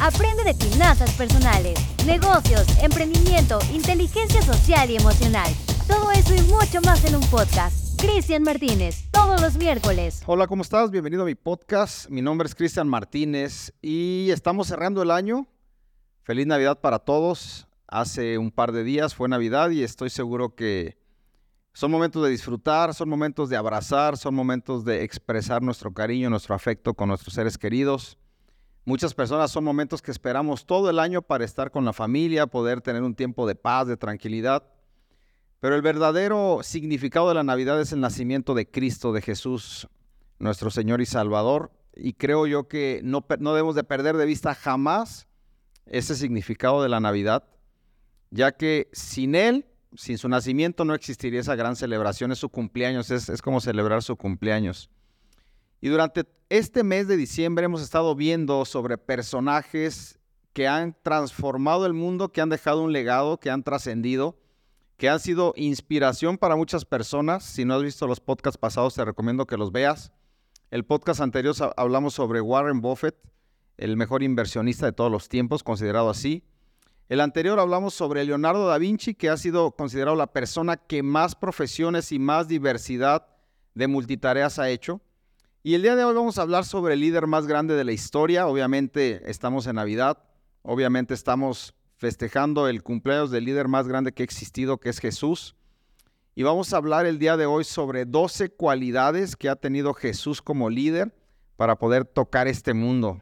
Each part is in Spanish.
Aprende de finanzas personales, negocios, emprendimiento, inteligencia social y emocional. Todo eso y mucho más en un podcast. Cristian Martínez, todos los miércoles. Hola, ¿cómo estás? Bienvenido a mi podcast. Mi nombre es Cristian Martínez y estamos cerrando el año. Feliz Navidad para todos. Hace un par de días fue Navidad y estoy seguro que son momentos de disfrutar, son momentos de abrazar, son momentos de expresar nuestro cariño, nuestro afecto con nuestros seres queridos. Muchas personas son momentos que esperamos todo el año para estar con la familia, poder tener un tiempo de paz, de tranquilidad. Pero el verdadero significado de la Navidad es el nacimiento de Cristo, de Jesús, nuestro Señor y Salvador. Y creo yo que no, no debemos de perder de vista jamás ese significado de la Navidad, ya que sin Él sin su nacimiento no existiría esa gran celebración, es su cumpleaños, es, como celebrar su cumpleaños. Y durante este mes de diciembre hemos estado viendo sobre personajes que han transformado el mundo, que han dejado un legado, que han trascendido, que han sido inspiración para muchas personas. Si no has visto los podcasts pasados, te recomiendo que los veas. El podcast anterior hablamos sobre Warren Buffett, el mejor inversionista de todos los tiempos, considerado así. El anterior hablamos sobre Leonardo da Vinci, que ha sido considerado la persona que más profesiones y más diversidad de multitareas ha hecho. Y el día de hoy vamos a hablar sobre el líder más grande de la historia. Obviamente estamos en Navidad, obviamente estamos festejando el cumpleaños del líder más grande que ha existido, que es Jesús. Y vamos a hablar el día de hoy sobre 12 cualidades que ha tenido Jesús como líder para poder tocar este mundo.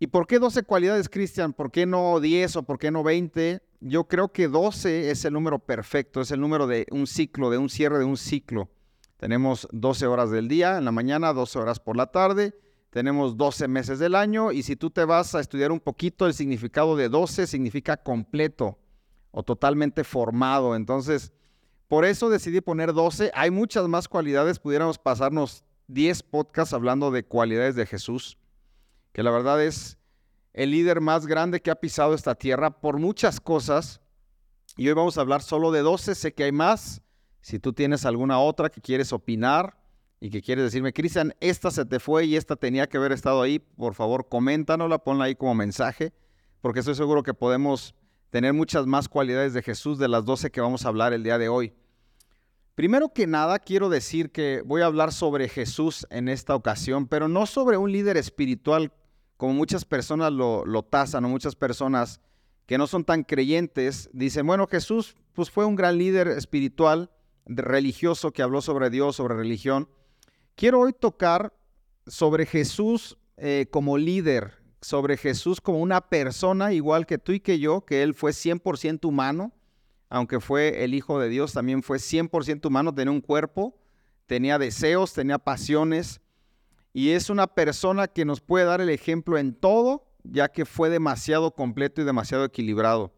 ¿Y por qué 12 cualidades, Cristian? ¿Por qué no 10 o por qué no 20? Yo creo que 12 es el número perfecto, es el número de un ciclo, de un cierre de un ciclo. Tenemos 12 horas del día en la mañana, 12 horas por la tarde, tenemos 12 meses del año y si tú te vas a estudiar un poquito el significado de 12 significa completo o totalmente formado. Entonces, por eso decidí poner 12. Hay muchas más cualidades, pudiéramos pasarnos 10 podcasts hablando de cualidades de Jesús que la verdad es el líder más grande que ha pisado esta tierra por muchas cosas. Y hoy vamos a hablar solo de 12, sé que hay más. Si tú tienes alguna otra que quieres opinar y que quieres decirme, Cristian, esta se te fue y esta tenía que haber estado ahí, por favor, coméntanosla, ponla ahí como mensaje, porque estoy seguro que podemos tener muchas más cualidades de Jesús de las 12 que vamos a hablar el día de hoy. Primero que nada, quiero decir que voy a hablar sobre Jesús en esta ocasión, pero no sobre un líder espiritual como muchas personas lo, tasan o muchas personas que no son tan creyentes, dicen, bueno, Jesús pues fue un gran líder espiritual, religioso, que habló sobre Dios, sobre religión. Quiero hoy tocar sobre Jesús eh, como líder, sobre Jesús como una persona igual que tú y que yo, que Él fue 100% humano, aunque fue el Hijo de Dios, también fue 100% humano, tenía un cuerpo, tenía deseos, tenía pasiones, y es una persona que nos puede dar el ejemplo en todo, ya que fue demasiado completo y demasiado equilibrado.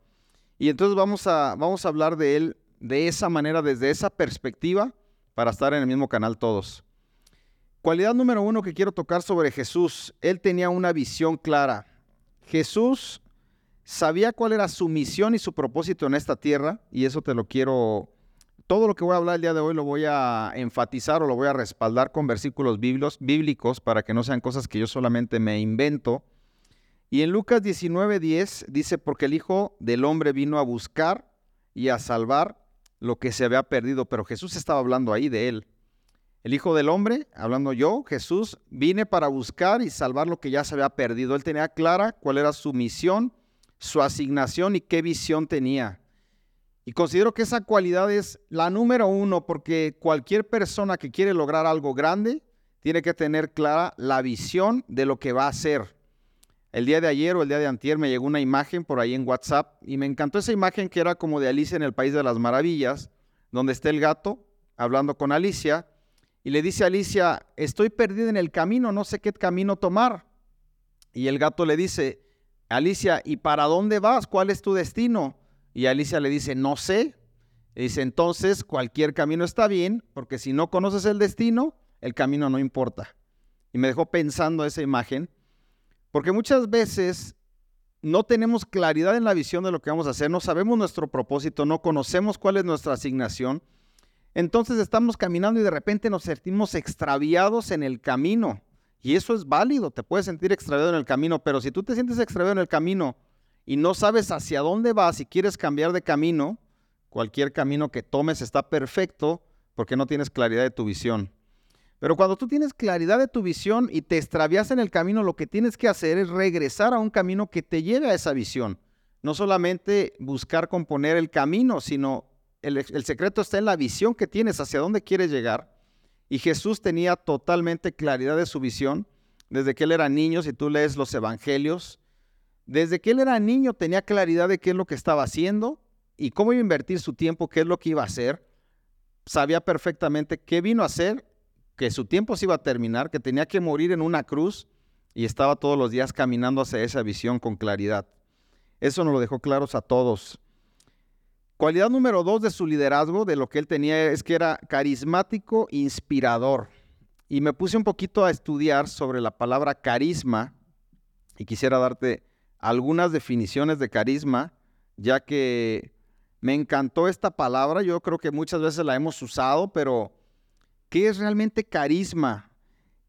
Y entonces vamos a, vamos a hablar de él de esa manera, desde esa perspectiva, para estar en el mismo canal todos. Cualidad número uno que quiero tocar sobre Jesús. Él tenía una visión clara. Jesús sabía cuál era su misión y su propósito en esta tierra, y eso te lo quiero todo lo que voy a hablar el día de hoy lo voy a enfatizar o lo voy a respaldar con versículos bíblicos para que no sean cosas que yo solamente me invento. Y en Lucas 19:10 dice, porque el Hijo del Hombre vino a buscar y a salvar lo que se había perdido, pero Jesús estaba hablando ahí de él. El Hijo del Hombre, hablando yo, Jesús, vine para buscar y salvar lo que ya se había perdido. Él tenía clara cuál era su misión, su asignación y qué visión tenía. Y considero que esa cualidad es la número uno porque cualquier persona que quiere lograr algo grande tiene que tener clara la visión de lo que va a hacer. El día de ayer o el día de antier me llegó una imagen por ahí en WhatsApp y me encantó esa imagen que era como de Alicia en el País de las Maravillas, donde está el gato hablando con Alicia y le dice a Alicia, estoy perdida en el camino, no sé qué camino tomar. Y el gato le dice, Alicia, ¿y para dónde vas? ¿Cuál es tu destino? Y Alicia le dice, no sé. Y dice, entonces cualquier camino está bien, porque si no conoces el destino, el camino no importa. Y me dejó pensando esa imagen, porque muchas veces no tenemos claridad en la visión de lo que vamos a hacer, no sabemos nuestro propósito, no conocemos cuál es nuestra asignación. Entonces estamos caminando y de repente nos sentimos extraviados en el camino. Y eso es válido, te puedes sentir extraviado en el camino, pero si tú te sientes extraviado en el camino y no sabes hacia dónde vas y quieres cambiar de camino, cualquier camino que tomes está perfecto porque no tienes claridad de tu visión. Pero cuando tú tienes claridad de tu visión y te extravías en el camino, lo que tienes que hacer es regresar a un camino que te lleve a esa visión. No solamente buscar componer el camino, sino el, el secreto está en la visión que tienes, hacia dónde quieres llegar y Jesús tenía totalmente claridad de su visión desde que él era niño, si tú lees los evangelios, desde que él era niño tenía claridad de qué es lo que estaba haciendo y cómo iba a invertir su tiempo, qué es lo que iba a hacer. Sabía perfectamente qué vino a hacer, que su tiempo se iba a terminar, que tenía que morir en una cruz y estaba todos los días caminando hacia esa visión con claridad. Eso nos lo dejó claros a todos. Cualidad número dos de su liderazgo, de lo que él tenía, es que era carismático, inspirador. Y me puse un poquito a estudiar sobre la palabra carisma y quisiera darte algunas definiciones de carisma, ya que me encantó esta palabra. Yo creo que muchas veces la hemos usado, pero ¿qué es realmente carisma?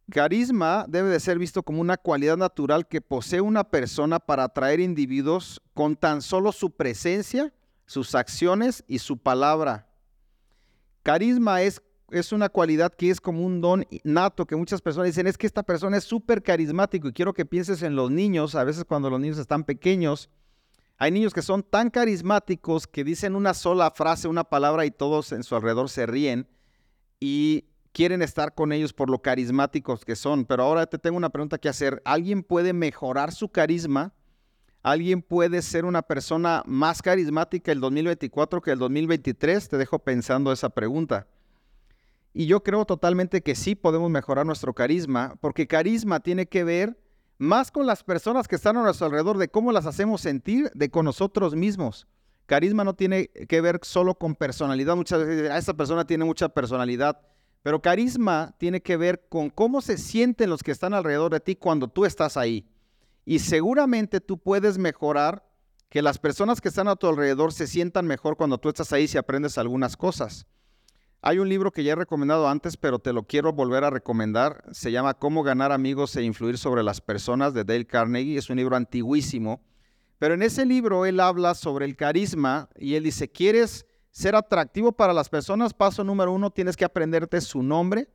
Carisma debe de ser visto como una cualidad natural que posee una persona para atraer individuos con tan solo su presencia sus acciones y su palabra. Carisma es, es una cualidad que es como un don nato, que muchas personas dicen, es que esta persona es súper carismático y quiero que pienses en los niños, a veces cuando los niños están pequeños, hay niños que son tan carismáticos que dicen una sola frase, una palabra y todos en su alrededor se ríen y quieren estar con ellos por lo carismáticos que son. Pero ahora te tengo una pregunta que hacer. ¿Alguien puede mejorar su carisma? ¿Alguien puede ser una persona más carismática el 2024 que el 2023? Te dejo pensando esa pregunta. Y yo creo totalmente que sí podemos mejorar nuestro carisma, porque carisma tiene que ver más con las personas que están a nuestro alrededor, de cómo las hacemos sentir, de con nosotros mismos. Carisma no tiene que ver solo con personalidad. Muchas veces, ah, esa persona tiene mucha personalidad, pero carisma tiene que ver con cómo se sienten los que están alrededor de ti cuando tú estás ahí. Y seguramente tú puedes mejorar que las personas que están a tu alrededor se sientan mejor cuando tú estás ahí si aprendes algunas cosas. Hay un libro que ya he recomendado antes, pero te lo quiero volver a recomendar. Se llama Cómo ganar amigos e influir sobre las personas de Dale Carnegie. Es un libro antiguísimo. Pero en ese libro él habla sobre el carisma y él dice, ¿quieres ser atractivo para las personas? Paso número uno, tienes que aprenderte su nombre.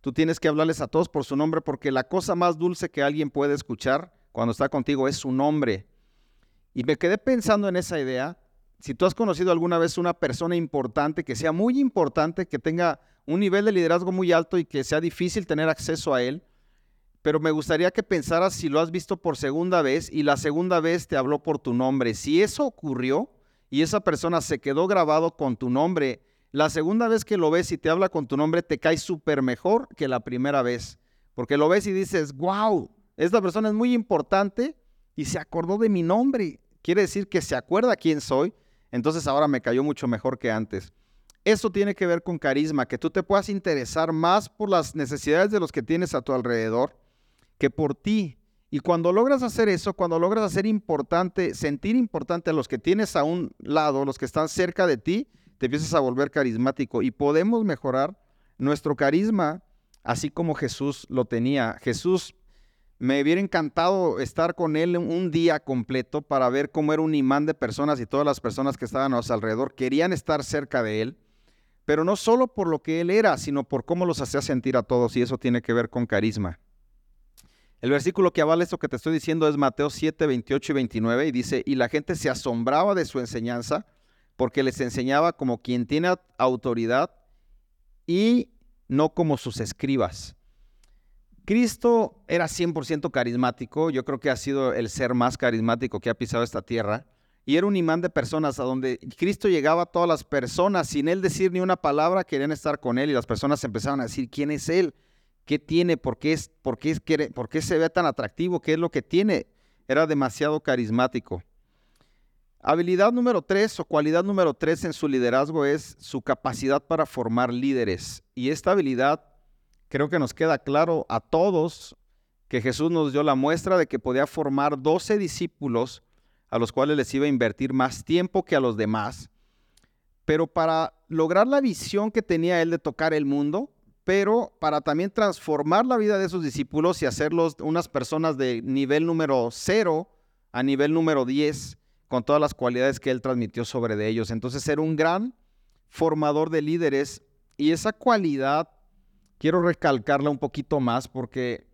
Tú tienes que hablarles a todos por su nombre porque la cosa más dulce que alguien puede escuchar cuando está contigo es su nombre. Y me quedé pensando en esa idea. Si tú has conocido alguna vez una persona importante, que sea muy importante, que tenga un nivel de liderazgo muy alto y que sea difícil tener acceso a él, pero me gustaría que pensaras si lo has visto por segunda vez y la segunda vez te habló por tu nombre. Si eso ocurrió y esa persona se quedó grabado con tu nombre, la segunda vez que lo ves y te habla con tu nombre te cae súper mejor que la primera vez. Porque lo ves y dices, wow, esta persona es muy importante y se acordó de mi nombre. Quiere decir que se acuerda quién soy. Entonces ahora me cayó mucho mejor que antes. Eso tiene que ver con carisma, que tú te puedas interesar más por las necesidades de los que tienes a tu alrededor que por ti. Y cuando logras hacer eso, cuando logras hacer importante, sentir importante a los que tienes a un lado, los que están cerca de ti, te empiezas a volver carismático y podemos mejorar nuestro carisma así como Jesús lo tenía. Jesús me hubiera encantado estar con él un día completo para ver cómo era un imán de personas y todas las personas que estaban a su alrededor querían estar cerca de él, pero no solo por lo que él era, sino por cómo los hacía sentir a todos y eso tiene que ver con carisma. El versículo que avala esto que te estoy diciendo es Mateo 7, 28 y 29 y dice, y la gente se asombraba de su enseñanza porque les enseñaba como quien tiene autoridad y no como sus escribas. Cristo era 100% carismático, yo creo que ha sido el ser más carismático que ha pisado esta tierra, y era un imán de personas a donde Cristo llegaba a todas las personas, sin él decir ni una palabra, querían estar con él y las personas empezaban a decir, ¿quién es él? ¿Qué tiene? ¿Por qué, es, por qué, por qué se ve tan atractivo? ¿Qué es lo que tiene? Era demasiado carismático. Habilidad número tres o cualidad número tres en su liderazgo es su capacidad para formar líderes. Y esta habilidad creo que nos queda claro a todos que Jesús nos dio la muestra de que podía formar 12 discípulos a los cuales les iba a invertir más tiempo que a los demás. Pero para lograr la visión que tenía él de tocar el mundo, pero para también transformar la vida de esos discípulos y hacerlos unas personas de nivel número cero a nivel número 10, con todas las cualidades que él transmitió sobre de ellos. Entonces, ser un gran formador de líderes y esa cualidad quiero recalcarla un poquito más porque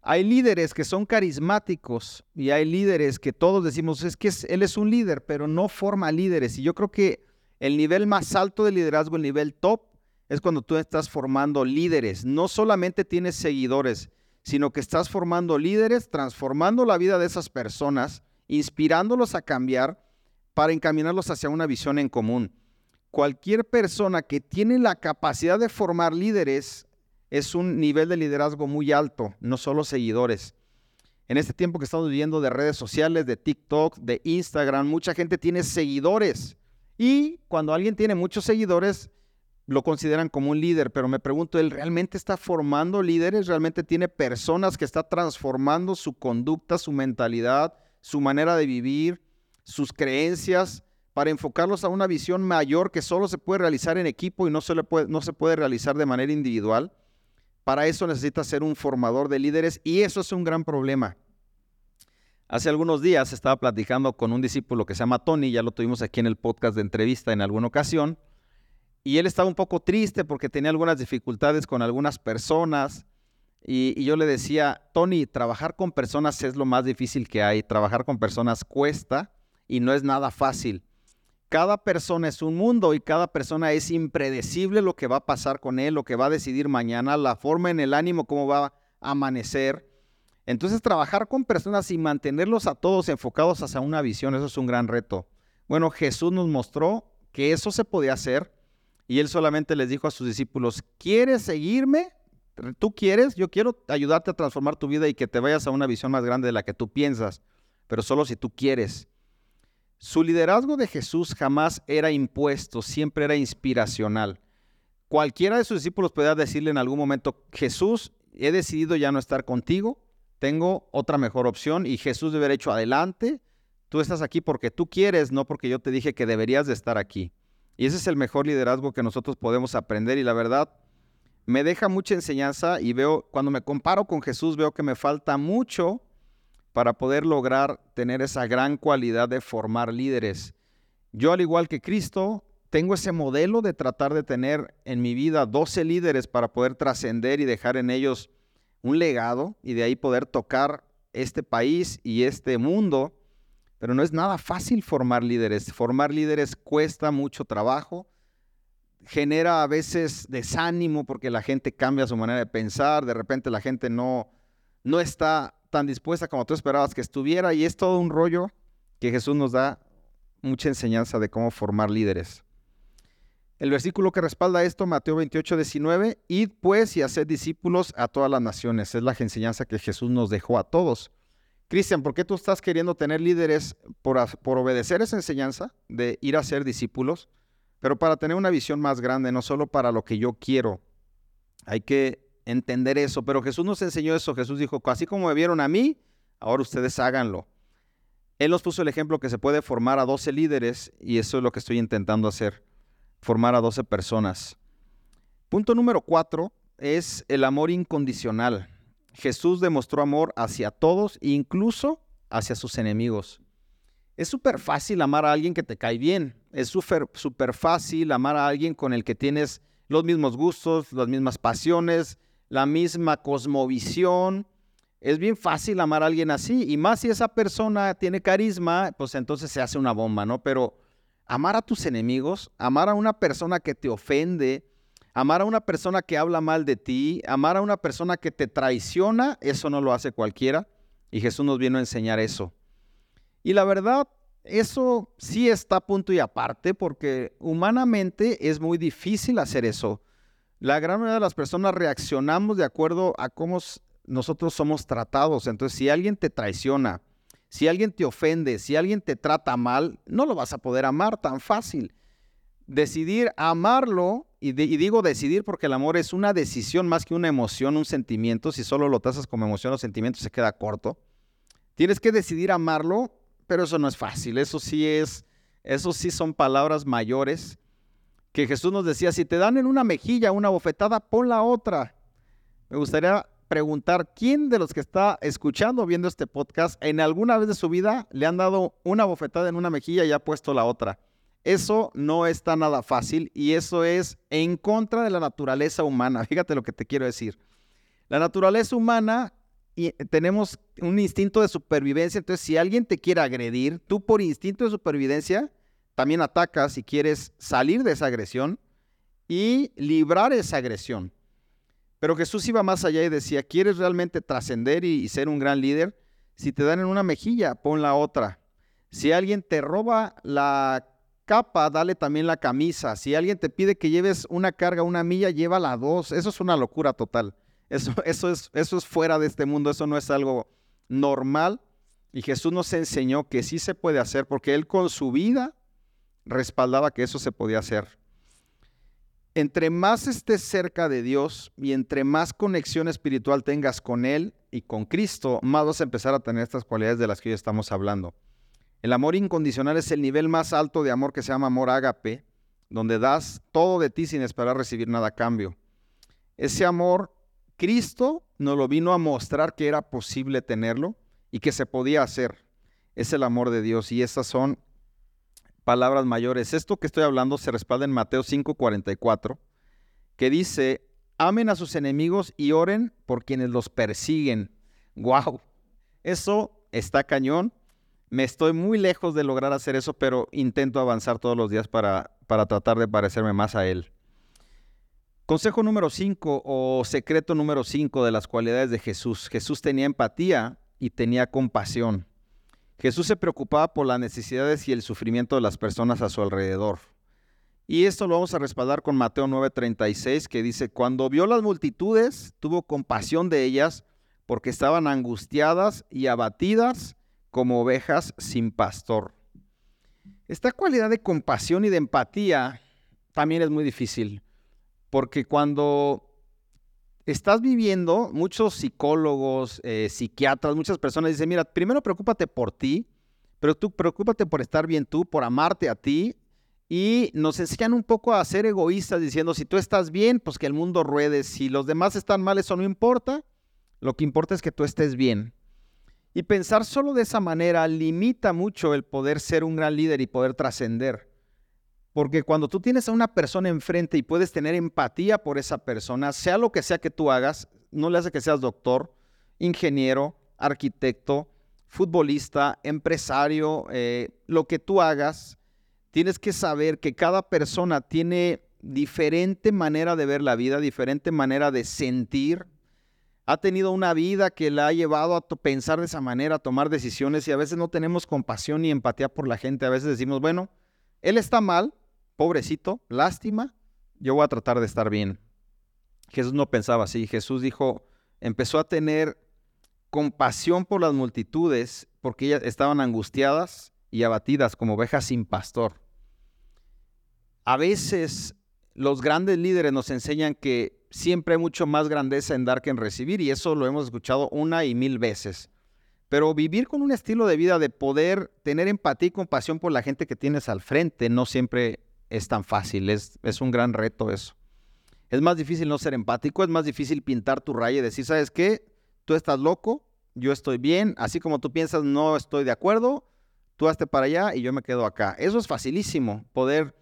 hay líderes que son carismáticos y hay líderes que todos decimos, es que él es un líder, pero no forma líderes. Y yo creo que el nivel más alto de liderazgo, el nivel top, es cuando tú estás formando líderes. No solamente tienes seguidores, sino que estás formando líderes, transformando la vida de esas personas, inspirándolos a cambiar para encaminarlos hacia una visión en común. Cualquier persona que tiene la capacidad de formar líderes es un nivel de liderazgo muy alto, no solo seguidores. En este tiempo que estamos viviendo de redes sociales, de TikTok, de Instagram, mucha gente tiene seguidores. Y cuando alguien tiene muchos seguidores, lo consideran como un líder, pero me pregunto, ¿él realmente está formando líderes? ¿Realmente tiene personas que está transformando su conducta, su mentalidad, su manera de vivir, sus creencias, para enfocarlos a una visión mayor que solo se puede realizar en equipo y no se, puede, no se puede realizar de manera individual? Para eso necesita ser un formador de líderes y eso es un gran problema. Hace algunos días estaba platicando con un discípulo que se llama Tony, ya lo tuvimos aquí en el podcast de entrevista en alguna ocasión, y él estaba un poco triste porque tenía algunas dificultades con algunas personas. Y, yo le decía, Tony, trabajar con personas es lo más difícil que hay. Trabajar con personas cuesta y no es nada fácil cada persona es un mundo y cada persona es impredecible lo que va a pasar con él, lo que va a decidir mañana, la forma en el ánimo, cómo va a amanecer. Entonces trabajar con personas y mantenerlos a todos enfocados hacia una visión, eso es un gran reto. Bueno, Jesús nos mostró que eso se podía hacer y él solamente les dijo a sus discípulos, ¿quieres seguirme? ¿Tú quieres? Yo quiero ayudarte a transformar tu vida y que te vayas a una visión más grande de la que tú piensas, pero solo si tú quieres. Su liderazgo de Jesús jamás era impuesto, siempre era inspiracional. Cualquiera de sus discípulos podía decirle en algún momento, Jesús, he decidido ya no estar contigo, tengo otra mejor opción y Jesús debe haber hecho adelante, tú estás aquí porque tú quieres, no porque yo te dije que deberías de estar aquí. Y ese es el mejor liderazgo que nosotros podemos aprender y la verdad me deja mucha enseñanza y veo, cuando me comparo con Jesús, veo que me falta mucho para poder lograr tener esa gran cualidad de formar líderes. Yo, al igual que Cristo, tengo ese modelo de tratar de tener en mi vida 12 líderes para poder trascender y dejar en ellos un legado y de ahí poder tocar este país y este mundo. Pero no es nada fácil formar líderes. Formar líderes cuesta mucho trabajo, genera a veces desánimo porque la gente cambia su manera de pensar, de repente la gente no, no está tan dispuesta como tú esperabas que estuviera y es todo un rollo que Jesús nos da mucha enseñanza de cómo formar líderes. El versículo que respalda esto, Mateo 28, 19, id pues y haced discípulos a todas las naciones. Es la enseñanza que Jesús nos dejó a todos. Cristian, ¿por qué tú estás queriendo tener líderes por, obedecer esa enseñanza de ir a ser discípulos? Pero para tener una visión más grande, no solo para lo que yo quiero. Hay que entender eso, pero Jesús nos enseñó eso. Jesús dijo, así como me vieron a mí, ahora ustedes háganlo. Él nos puso el ejemplo que se puede formar a 12 líderes y eso es lo que estoy intentando hacer, formar a 12 personas. Punto número 4 es el amor incondicional. Jesús demostró amor hacia todos, incluso hacia sus enemigos. Es súper fácil amar a alguien que te cae bien. Es súper fácil amar a alguien con el que tienes los mismos gustos, las mismas pasiones, la misma cosmovisión. Es bien fácil amar a alguien así, y más si esa persona tiene carisma, pues entonces se hace una bomba, ¿no? Pero amar a tus enemigos, amar a una persona que te ofende, amar a una persona que habla mal de ti, amar a una persona que te traiciona, eso no lo hace cualquiera. Y Jesús nos vino a enseñar eso. Y la verdad, eso sí está a punto y aparte, porque humanamente es muy difícil hacer eso. La gran mayoría de las personas reaccionamos de acuerdo a cómo nosotros somos tratados. Entonces, si alguien te traiciona, si alguien te ofende, si alguien te trata mal, no lo vas a poder amar tan fácil. Decidir amarlo, y, digo decidir porque el amor es una decisión más que una emoción, un sentimiento. Si solo lo tasas como emoción o sentimiento, se queda corto. Tienes que decidir amarlo, pero eso no es fácil. Eso sí es, eso sí son palabras mayores que Jesús nos decía, si te dan en una mejilla una bofetada, pon la otra. Me gustaría preguntar, ¿quién de los que está escuchando, viendo este podcast, en alguna vez de su vida le han dado una bofetada en una mejilla y ha puesto la otra? Eso no está nada fácil y eso es en contra de la naturaleza humana. Fíjate lo que te quiero decir. La naturaleza humana y tenemos un instinto de supervivencia, entonces si alguien te quiere agredir, tú por instinto de supervivencia también atacas y quieres salir de esa agresión y librar esa agresión. Pero Jesús iba más allá y decía, ¿quieres realmente trascender y, ser un gran líder? Si te dan en una mejilla, pon la otra. Si alguien te roba la capa, dale también la camisa. Si alguien te pide que lleves una carga, una milla, llévala dos. Eso es una locura total. Eso, eso, es, eso es fuera de este mundo, eso no es algo normal. Y Jesús nos enseñó que sí se puede hacer porque Él con su vida respaldaba que eso se podía hacer. Entre más estés cerca de Dios y entre más conexión espiritual tengas con Él y con Cristo, más vas a empezar a tener estas cualidades de las que hoy estamos hablando. El amor incondicional es el nivel más alto de amor que se llama amor ágape, donde das todo de ti sin esperar recibir nada a cambio. Ese amor Cristo nos lo vino a mostrar que era posible tenerlo y que se podía hacer. Es el amor de Dios y esas son palabras mayores. Esto que estoy hablando se respalda en Mateo 5:44, que dice, amen a sus enemigos y oren por quienes los persiguen. ¡Wow! Eso está cañón. Me estoy muy lejos de lograr hacer eso, pero intento avanzar todos los días para, para tratar de parecerme más a Él. Consejo número 5 o secreto número 5 de las cualidades de Jesús. Jesús tenía empatía y tenía compasión. Jesús se preocupaba por las necesidades y el sufrimiento de las personas a su alrededor. Y esto lo vamos a respaldar con Mateo 9:36 que dice, cuando vio las multitudes, tuvo compasión de ellas porque estaban angustiadas y abatidas como ovejas sin pastor. Esta cualidad de compasión y de empatía también es muy difícil. Porque cuando estás viviendo, muchos psicólogos, eh, psiquiatras, muchas personas dicen, mira, primero preocúpate por ti, pero tú preocúpate por estar bien tú, por amarte a ti. Y nos enseñan un poco a ser egoístas diciendo, si tú estás bien, pues que el mundo ruede. Si los demás están mal, eso no importa. Lo que importa es que tú estés bien. Y pensar solo de esa manera limita mucho el poder ser un gran líder y poder trascender. Porque cuando tú tienes a una persona enfrente y puedes tener empatía por esa persona, sea lo que sea que tú hagas, no le hace que seas doctor, ingeniero, arquitecto, futbolista, empresario, eh, lo que tú hagas, tienes que saber que cada persona tiene diferente manera de ver la vida, diferente manera de sentir. Ha tenido una vida que la ha llevado a pensar de esa manera, a tomar decisiones y a veces no tenemos compasión ni empatía por la gente. A veces decimos, bueno, él está mal, pobrecito, lástima, yo voy a tratar de estar bien. Jesús no pensaba así. Jesús dijo, empezó a tener compasión por las multitudes porque ellas estaban angustiadas y abatidas como ovejas sin pastor. A veces los grandes líderes nos enseñan que siempre hay mucho más grandeza en dar que en recibir y eso lo hemos escuchado una y mil veces. Pero vivir con un estilo de vida de poder tener empatía y compasión por la gente que tienes al frente no siempre es tan fácil, es, es un gran reto eso. Es más difícil no ser empático, es más difícil pintar tu raya y decir, ¿sabes qué? Tú estás loco, yo estoy bien, así como tú piensas, no estoy de acuerdo, tú hazte para allá y yo me quedo acá. Eso es facilísimo, poder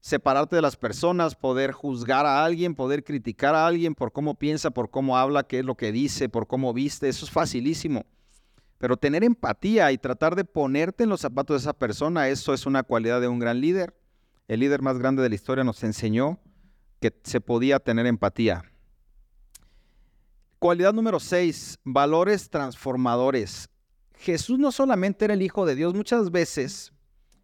separarte de las personas, poder juzgar a alguien, poder criticar a alguien por cómo piensa, por cómo habla, qué es lo que dice, por cómo viste, eso es facilísimo. Pero tener empatía y tratar de ponerte en los zapatos de esa persona, eso es una cualidad de un gran líder el líder más grande de la historia, nos enseñó que se podía tener empatía. Cualidad número 6, valores transformadores. Jesús no solamente era el Hijo de Dios, muchas veces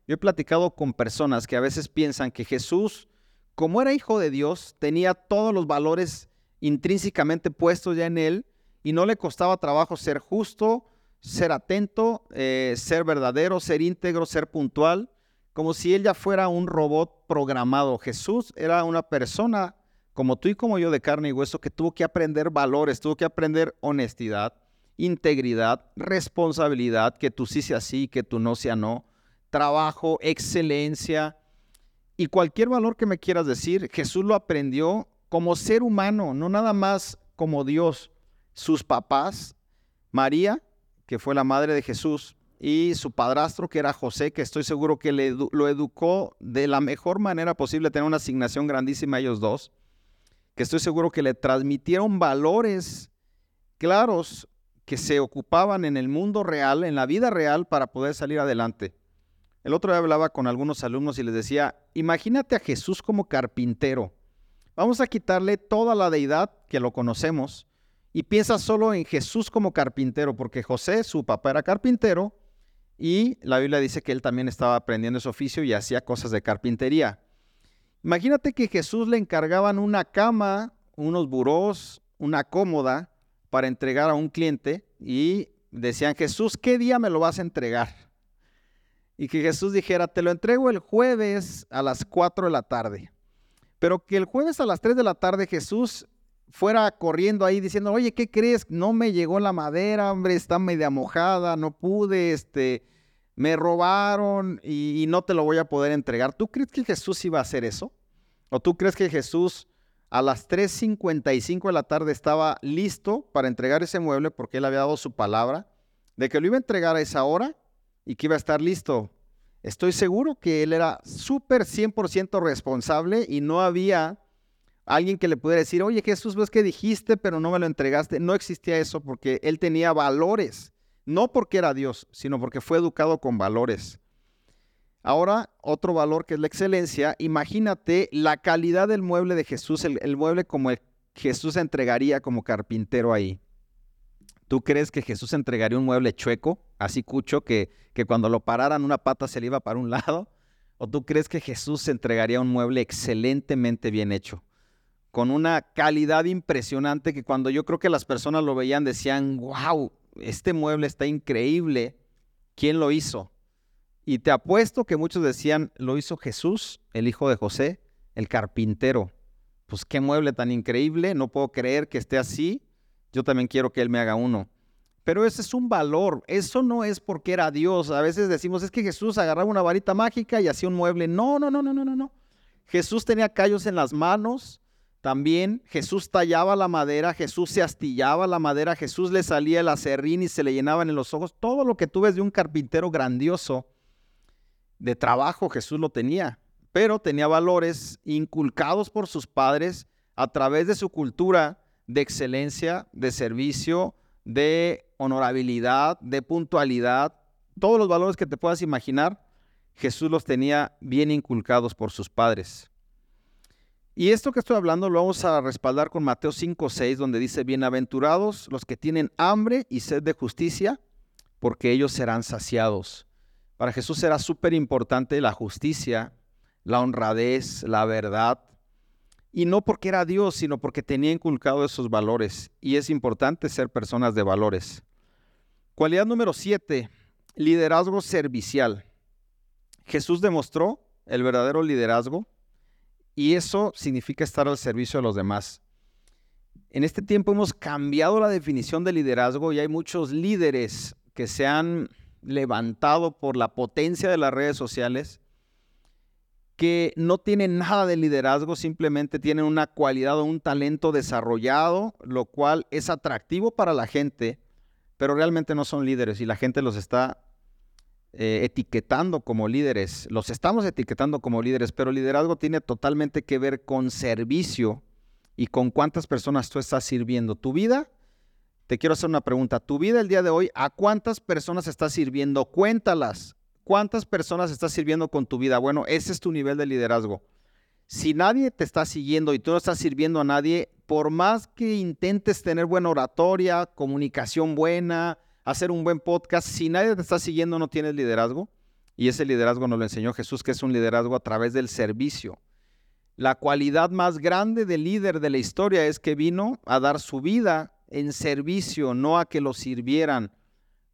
yo he platicado con personas que a veces piensan que Jesús, como era Hijo de Dios, tenía todos los valores intrínsecamente puestos ya en él y no le costaba trabajo ser justo, ser atento, eh, ser verdadero, ser íntegro, ser puntual como si él ya fuera un robot programado. Jesús era una persona como tú y como yo de carne y hueso que tuvo que aprender valores, tuvo que aprender honestidad, integridad, responsabilidad, que tú sí sea sí, que tú no sea no, trabajo, excelencia. Y cualquier valor que me quieras decir, Jesús lo aprendió como ser humano, no nada más como Dios. Sus papás, María, que fue la madre de Jesús, y su padrastro, que era José, que estoy seguro que le, lo educó de la mejor manera posible, tener una asignación grandísima a ellos dos, que estoy seguro que le transmitieron valores claros que se ocupaban en el mundo real, en la vida real, para poder salir adelante. El otro día hablaba con algunos alumnos y les decía, imagínate a Jesús como carpintero. Vamos a quitarle toda la deidad que lo conocemos y piensa solo en Jesús como carpintero, porque José, su papá, era carpintero y la Biblia dice que él también estaba aprendiendo ese oficio y hacía cosas de carpintería. Imagínate que Jesús le encargaban una cama, unos burós, una cómoda para entregar a un cliente y decían, Jesús, ¿qué día me lo vas a entregar? Y que Jesús dijera, te lo entrego el jueves a las 4 de la tarde. Pero que el jueves a las 3 de la tarde Jesús fuera corriendo ahí diciendo, oye, ¿qué crees? No me llegó la madera, hombre, está media mojada, no pude, este, me robaron y, y no te lo voy a poder entregar. ¿Tú crees que Jesús iba a hacer eso? ¿O tú crees que Jesús a las 3.55 de la tarde estaba listo para entregar ese mueble porque él había dado su palabra de que lo iba a entregar a esa hora y que iba a estar listo. Estoy seguro que él era súper 100% responsable y no había alguien que le pudiera decir, oye Jesús, ves que dijiste, pero no me lo entregaste. No existía eso porque él tenía valores, no porque era Dios, sino porque fue educado con valores. Ahora, otro valor que es la excelencia, imagínate la calidad del mueble de Jesús, el, el mueble como el Jesús entregaría como carpintero ahí. ¿Tú crees que Jesús entregaría un mueble chueco, así cucho, que, que cuando lo pararan una pata se le iba para un lado? ¿O tú crees que Jesús entregaría un mueble excelentemente bien hecho? Con una calidad impresionante que cuando yo creo que las personas lo veían decían, wow, este mueble está increíble. ¿Quién lo hizo? Y te apuesto que muchos decían, lo hizo Jesús, el hijo de José, el carpintero. Pues qué mueble tan increíble, no puedo creer que esté así yo también quiero que Él me haga uno. Pero ese es un valor, eso no es porque era Dios. A veces decimos, es que Jesús agarraba una varita mágica y hacía un mueble. No, no, no, no, no, no, no. Jesús tenía callos en las manos, también Jesús tallaba la madera, Jesús se astillaba la madera, Jesús le salía el acerrín y se le llenaban en los ojos. Todo lo que tú ves de un carpintero grandioso de trabajo, Jesús lo tenía, pero tenía valores inculcados por sus padres a través de su cultura de excelencia, de servicio, de honorabilidad, de puntualidad, todos los valores que te puedas imaginar, Jesús los tenía bien inculcados por sus padres. Y esto que estoy hablando lo vamos a respaldar con Mateo 5, 6, donde dice, bienaventurados los que tienen hambre y sed de justicia, porque ellos serán saciados. Para Jesús era súper importante la justicia, la honradez, la verdad, y no porque era Dios, sino porque tenía inculcado esos valores. Y es importante ser personas de valores. Cualidad número siete, liderazgo servicial. Jesús demostró el verdadero liderazgo y eso significa estar al servicio de los demás. En este tiempo hemos cambiado la definición de liderazgo y hay muchos líderes que se han levantado por la potencia de las redes sociales que no tienen nada de liderazgo, simplemente tienen una cualidad o un talento desarrollado, lo cual es atractivo para la gente, pero realmente no son líderes y la gente los está eh, etiquetando como líderes. Los estamos etiquetando como líderes, pero liderazgo tiene totalmente que ver con servicio y con cuántas personas tú estás sirviendo. Tu vida, te quiero hacer una pregunta, tu vida el día de hoy, ¿a cuántas personas estás sirviendo? Cuéntalas. ¿Cuántas personas estás sirviendo con tu vida? Bueno, ese es tu nivel de liderazgo. Si nadie te está siguiendo y tú no estás sirviendo a nadie, por más que intentes tener buena oratoria, comunicación buena, hacer un buen podcast, si nadie te está siguiendo no tienes liderazgo. Y ese liderazgo nos lo enseñó Jesús, que es un liderazgo a través del servicio. La cualidad más grande del líder de la historia es que vino a dar su vida en servicio, no a que lo sirvieran.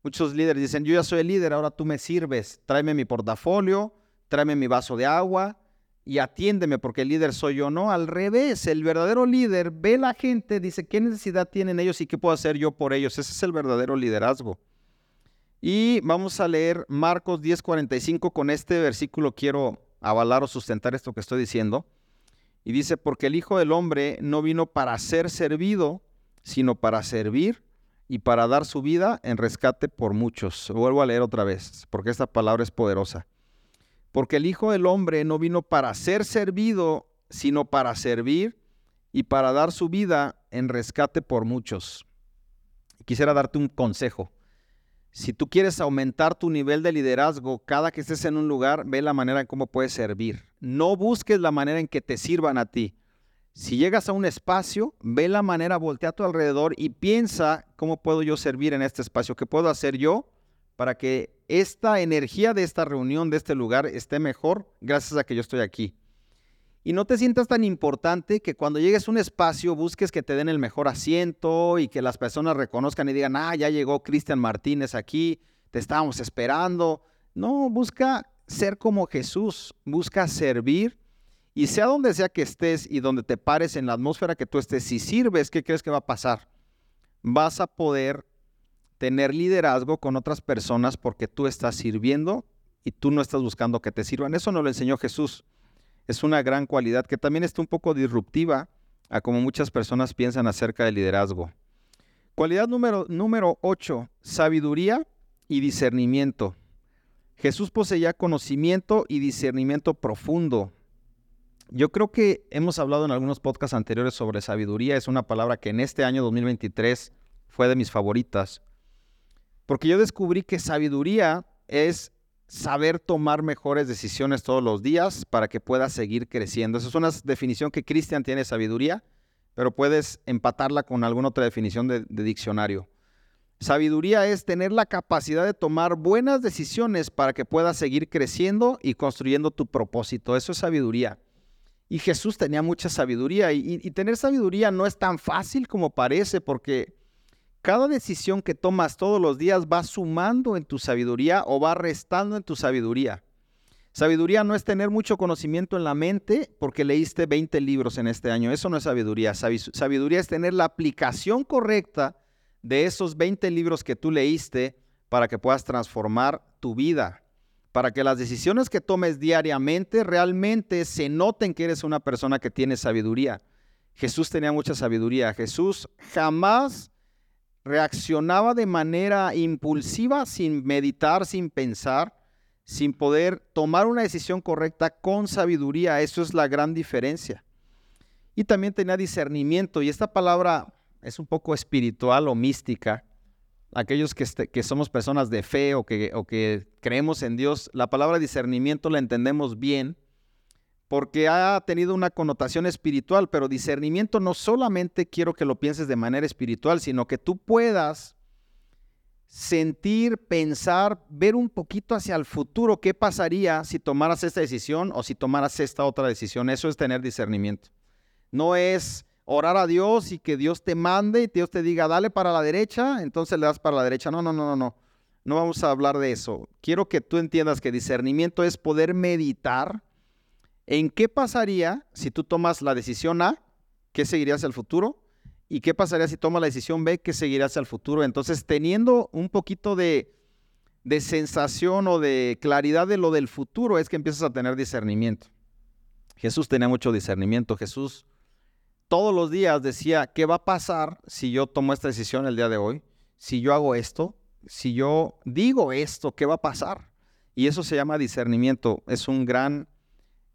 Muchos líderes dicen, yo ya soy el líder, ahora tú me sirves, tráeme mi portafolio, tráeme mi vaso de agua y atiéndeme porque el líder soy yo. No, al revés, el verdadero líder ve la gente, dice, ¿qué necesidad tienen ellos y qué puedo hacer yo por ellos? Ese es el verdadero liderazgo. Y vamos a leer Marcos 10:45, con este versículo quiero avalar o sustentar esto que estoy diciendo. Y dice, porque el Hijo del Hombre no vino para ser servido, sino para servir y para dar su vida en rescate por muchos. Vuelvo a leer otra vez, porque esta palabra es poderosa. Porque el Hijo del Hombre no vino para ser servido, sino para servir y para dar su vida en rescate por muchos. Quisiera darte un consejo. Si tú quieres aumentar tu nivel de liderazgo, cada que estés en un lugar, ve la manera en cómo puedes servir. No busques la manera en que te sirvan a ti. Si llegas a un espacio, ve la manera, voltea a tu alrededor y piensa cómo puedo yo servir en este espacio, qué puedo hacer yo para que esta energía de esta reunión, de este lugar, esté mejor gracias a que yo estoy aquí. Y no te sientas tan importante que cuando llegues a un espacio busques que te den el mejor asiento y que las personas reconozcan y digan, ah, ya llegó Cristian Martínez aquí, te estábamos esperando. No, busca ser como Jesús, busca servir y sea donde sea que estés y donde te pares en la atmósfera que tú estés, si sirves, ¿qué crees que va a pasar? Vas a poder tener liderazgo con otras personas porque tú estás sirviendo y tú no estás buscando que te sirvan. Eso nos lo enseñó Jesús es una gran cualidad que también está un poco disruptiva a como muchas personas piensan acerca del liderazgo. Cualidad número, número 8, sabiduría y discernimiento. Jesús poseía conocimiento y discernimiento profundo. Yo creo que hemos hablado en algunos podcasts anteriores sobre sabiduría. Es una palabra que en este año 2023 fue de mis favoritas. Porque yo descubrí que sabiduría es saber tomar mejores decisiones todos los días para que puedas seguir creciendo. Esa es una definición que Cristian tiene sabiduría, pero puedes empatarla con alguna otra definición de, de diccionario. Sabiduría es tener la capacidad de tomar buenas decisiones para que puedas seguir creciendo y construyendo tu propósito. Eso es sabiduría. Y Jesús tenía mucha sabiduría y, y, tener sabiduría no es tan fácil como parece porque cada decisión que tomas todos los días va sumando en tu sabiduría o va restando en tu sabiduría. Sabiduría no es tener mucho conocimiento en la mente porque leíste 20 libros en este año. Eso no es sabiduría. Sabiduría es tener la aplicación correcta de esos 20 libros que tú leíste para que puedas transformar tu vida. Para que las decisiones que tomes diariamente realmente se noten que eres una persona que tiene sabiduría. Jesús tenía mucha sabiduría. Jesús jamás reaccionaba de manera impulsiva, sin meditar, sin pensar, sin poder tomar una decisión correcta con sabiduría. Eso es la gran diferencia. Y también tenía discernimiento, y esta palabra es un poco espiritual o mística. Aquellos que, este, que somos personas de fe o que, o que creemos en Dios, la palabra discernimiento la entendemos bien porque ha tenido una connotación espiritual, pero discernimiento no solamente quiero que lo pienses de manera espiritual, sino que tú puedas sentir, pensar, ver un poquito hacia el futuro, qué pasaría si tomaras esta decisión o si tomaras esta otra decisión. Eso es tener discernimiento. No es orar a Dios y que Dios te mande y Dios te diga, dale para la derecha, entonces le das para la derecha. No, no, no, no, no. No vamos a hablar de eso. Quiero que tú entiendas que discernimiento es poder meditar en qué pasaría si tú tomas la decisión A, qué seguiría hacia el futuro, y qué pasaría si tomas la decisión B, qué seguiría hacia el futuro. Entonces, teniendo un poquito de, de sensación o de claridad de lo del futuro, es que empiezas a tener discernimiento. Jesús tenía mucho discernimiento. Jesús todos los días decía, ¿qué va a pasar si yo tomo esta decisión el día de hoy? Si yo hago esto, si yo digo esto, ¿qué va a pasar? Y eso se llama discernimiento. Es un gran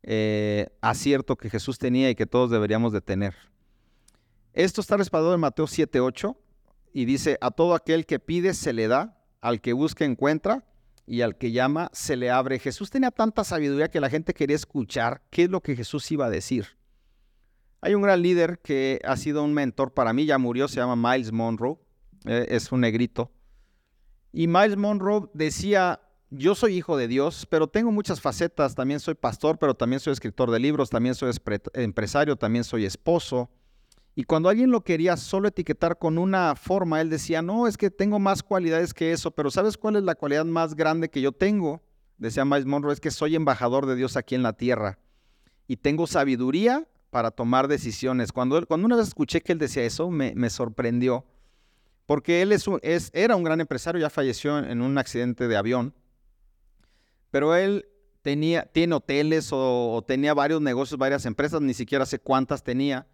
eh, acierto que Jesús tenía y que todos deberíamos de tener. Esto está respaldado en Mateo 7:8 y dice, a todo aquel que pide se le da, al que busca encuentra y al que llama se le abre. Jesús tenía tanta sabiduría que la gente quería escuchar qué es lo que Jesús iba a decir. Hay un gran líder que ha sido un mentor para mí, ya murió, se llama Miles Monroe, eh, es un negrito. Y Miles Monroe decía, yo soy hijo de Dios, pero tengo muchas facetas. También soy pastor, pero también soy escritor de libros, también soy empresario, también soy esposo. Y cuando alguien lo quería solo etiquetar con una forma, él decía, no, es que tengo más cualidades que eso, pero ¿sabes cuál es la cualidad más grande que yo tengo? Decía Miles Monroe, es que soy embajador de Dios aquí en la tierra y tengo sabiduría para tomar decisiones. Cuando, cuando una vez escuché que él decía eso, me, me sorprendió, porque él es, es, era un gran empresario, ya falleció en un accidente de avión pero él tenía, tiene hoteles o, tenía varios negocios, varias empresas, ni siquiera sé cuántas tenía,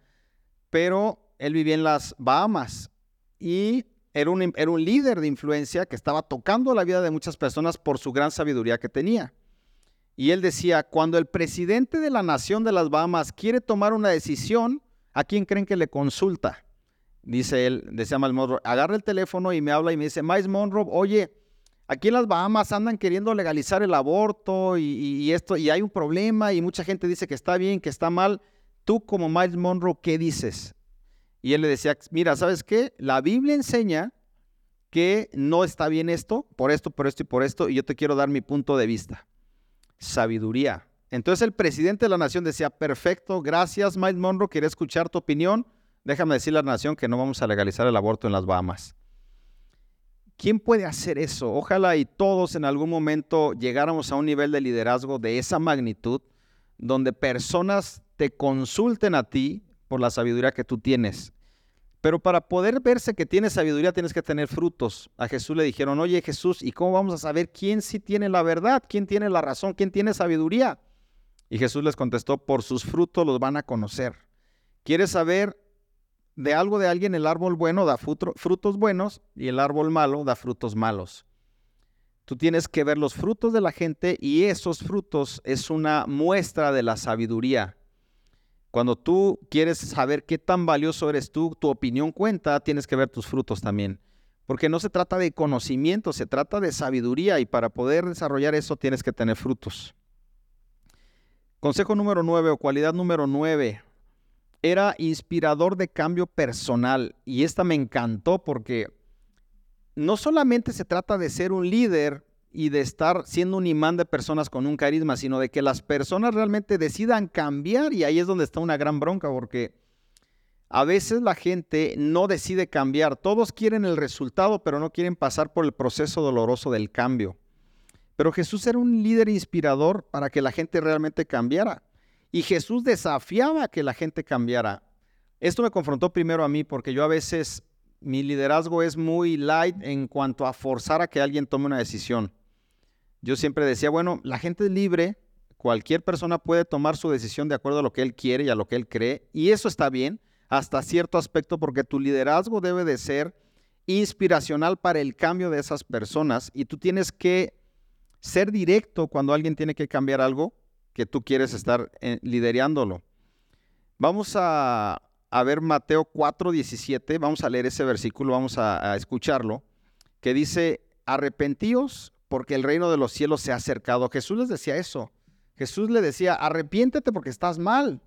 pero él vivía en las Bahamas y era un, era un líder de influencia que estaba tocando la vida de muchas personas por su gran sabiduría que tenía. Y él decía, cuando el presidente de la nación de las Bahamas quiere tomar una decisión, ¿a quién creen que le consulta? Dice él, decía Miles Monroe, agarra el teléfono y me habla y me dice, Miles Monroe, oye, aquí en las Bahamas andan queriendo legalizar el aborto y, esto, y hay un problema y mucha gente dice que está bien, que está mal. Tú como Miles Monroe, ¿qué dices? Y él le decía, mira, ¿sabes qué? La Biblia enseña que no está bien esto, por esto, por esto y por esto, y yo te quiero dar mi punto de vista sabiduría. Entonces el presidente de la nación decía, perfecto, gracias Mike Monroe, quiero escuchar tu opinión. Déjame decirle a la nación que no vamos a legalizar el aborto en las Bahamas. ¿Quién puede hacer eso? Ojalá y todos en algún momento llegáramos a un nivel de liderazgo de esa magnitud, donde personas te consulten a ti por la sabiduría que tú tienes. Pero para poder verse que tienes sabiduría tienes que tener frutos. A Jesús le dijeron, oye Jesús, ¿y cómo vamos a saber quién sí tiene la verdad? ¿Quién tiene la razón? ¿Quién tiene sabiduría? Y Jesús les contestó, por sus frutos los van a conocer. ¿Quieres saber de algo de alguien? El árbol bueno da frutos buenos y el árbol malo da frutos malos. Tú tienes que ver los frutos de la gente y esos frutos es una muestra de la sabiduría cuando tú quieres saber qué tan valioso eres tú, tu opinión cuenta, tienes que ver tus frutos también. Porque no se trata de conocimiento, se trata de sabiduría y para poder desarrollar eso tienes que tener frutos. Consejo número nueve o cualidad número nueve. Era inspirador de cambio personal y esta me encantó porque no solamente se trata de ser un líder y de estar siendo un imán de personas con un carisma, sino de que las personas realmente decidan cambiar y ahí es donde está una gran bronca porque a veces la gente no decide cambiar, todos quieren el resultado pero no quieren pasar por el proceso doloroso del cambio. Pero Jesús era un líder inspirador para que la gente realmente cambiara y Jesús desafiaba que la gente cambiara. Esto me confrontó primero a mí porque yo a veces mi liderazgo es muy light en cuanto a forzar a que alguien tome una decisión yo siempre decía, bueno, la gente es libre, cualquier persona puede tomar su decisión de acuerdo a lo que él quiere y a lo que él cree, y eso está bien hasta cierto aspecto porque tu liderazgo debe de ser inspiracional para el cambio de esas personas y tú tienes que ser directo cuando alguien tiene que cambiar algo que tú quieres estar eh, liderándolo. Vamos a, ver Mateo 4:17, vamos a leer ese versículo, vamos a, a escucharlo, que dice, arrepentíos porque el reino de los cielos se ha acercado. Jesús les decía eso. Jesús le decía, arrepiéntete porque estás mal.